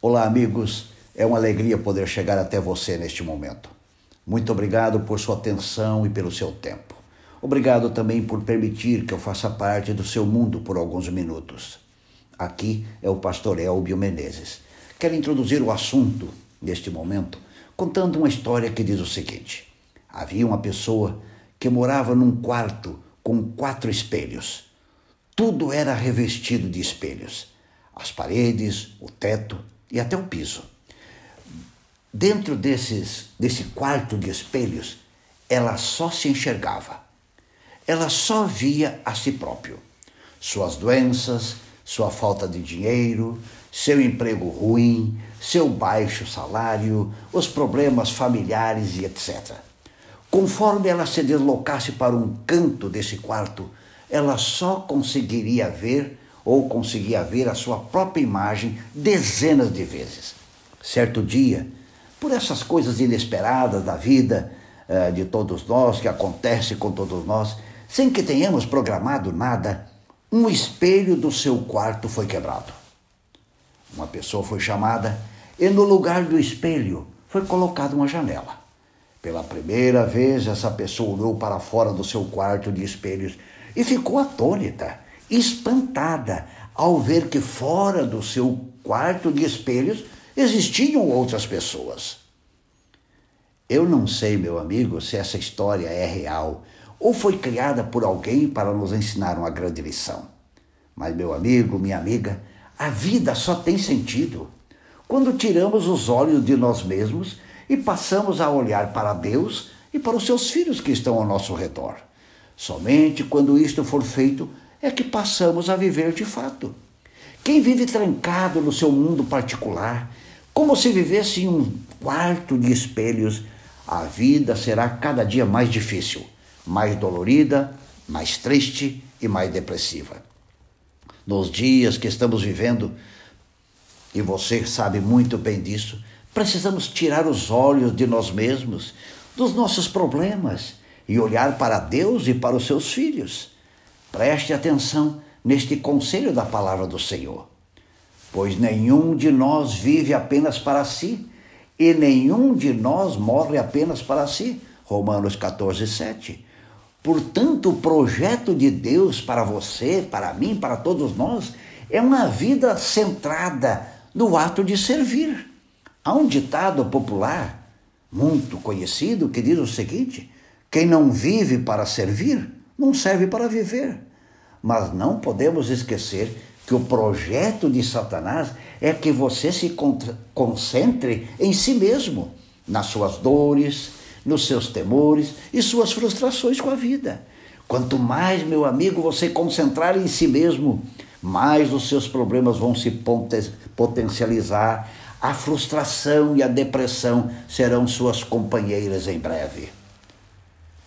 Olá, amigos. É uma alegria poder chegar até você neste momento. Muito obrigado por sua atenção e pelo seu tempo. Obrigado também por permitir que eu faça parte do seu mundo por alguns minutos. Aqui é o pastor Elbio Menezes. Quero introduzir o assunto neste momento contando uma história que diz o seguinte: Havia uma pessoa que morava num quarto com quatro espelhos. Tudo era revestido de espelhos: as paredes, o teto e até o piso. Dentro desses, desse quarto de espelhos, ela só se enxergava. Ela só via a si próprio. Suas doenças, sua falta de dinheiro, seu emprego ruim, seu baixo salário, os problemas familiares e etc. Conforme ela se deslocasse para um canto desse quarto, ela só conseguiria ver ou conseguia ver a sua própria imagem dezenas de vezes. Certo dia, por essas coisas inesperadas da vida eh, de todos nós, que acontece com todos nós, sem que tenhamos programado nada, um espelho do seu quarto foi quebrado. Uma pessoa foi chamada e no lugar do espelho foi colocada uma janela. Pela primeira vez, essa pessoa olhou para fora do seu quarto de espelhos e ficou atônita, espantada, ao ver que fora do seu quarto de espelhos existiam outras pessoas. Eu não sei, meu amigo, se essa história é real ou foi criada por alguém para nos ensinar uma grande lição. Mas, meu amigo, minha amiga, a vida só tem sentido quando tiramos os olhos de nós mesmos e passamos a olhar para Deus e para os seus filhos que estão ao nosso redor. Somente quando isto for feito é que passamos a viver de fato. Quem vive trancado no seu mundo particular, como se vivesse em um quarto de espelhos, a vida será cada dia mais difícil, mais dolorida, mais triste e mais depressiva. Nos dias que estamos vivendo, e você sabe muito bem disso, Precisamos tirar os olhos de nós mesmos, dos nossos problemas e olhar para Deus e para os seus filhos. Preste atenção neste conselho da palavra do Senhor. Pois nenhum de nós vive apenas para si, e nenhum de nós morre apenas para si. Romanos 14, 7. Portanto, o projeto de Deus para você, para mim, para todos nós, é uma vida centrada no ato de servir. Há um ditado popular muito conhecido que diz o seguinte: quem não vive para servir, não serve para viver. Mas não podemos esquecer que o projeto de Satanás é que você se concentre em si mesmo, nas suas dores, nos seus temores e suas frustrações com a vida. Quanto mais, meu amigo, você concentrar em si mesmo, mais os seus problemas vão se potencializar, a frustração e a depressão serão suas companheiras em breve.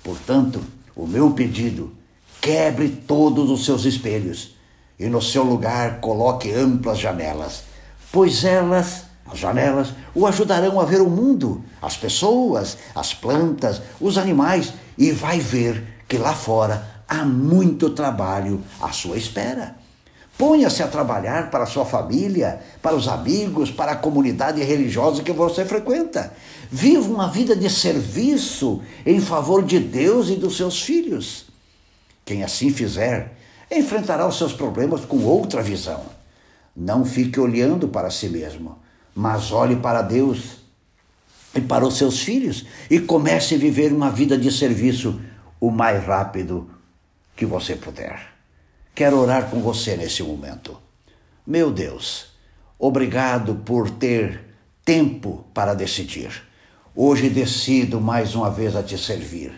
Portanto, o meu pedido: quebre todos os seus espelhos e no seu lugar coloque amplas janelas, pois elas, as janelas, o ajudarão a ver o mundo, as pessoas, as plantas, os animais e vai ver que lá fora há muito trabalho à sua espera. Ponha-se a trabalhar para a sua família, para os amigos, para a comunidade religiosa que você frequenta. Viva uma vida de serviço em favor de Deus e dos seus filhos. Quem assim fizer, enfrentará os seus problemas com outra visão. Não fique olhando para si mesmo, mas olhe para Deus e para os seus filhos e comece a viver uma vida de serviço o mais rápido que você puder. Quero orar com você nesse momento. Meu Deus, obrigado por ter tempo para decidir. Hoje decido mais uma vez a te servir,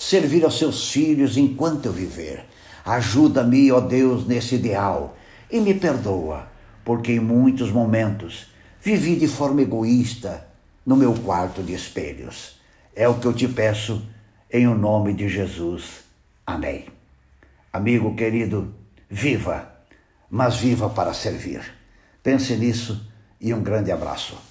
servir aos seus filhos enquanto eu viver. Ajuda-me, ó Deus, nesse ideal e me perdoa, porque em muitos momentos vivi de forma egoísta no meu quarto de espelhos. É o que eu te peço em o nome de Jesus. Amém. Amigo querido, viva, mas viva para servir. Pense nisso e um grande abraço.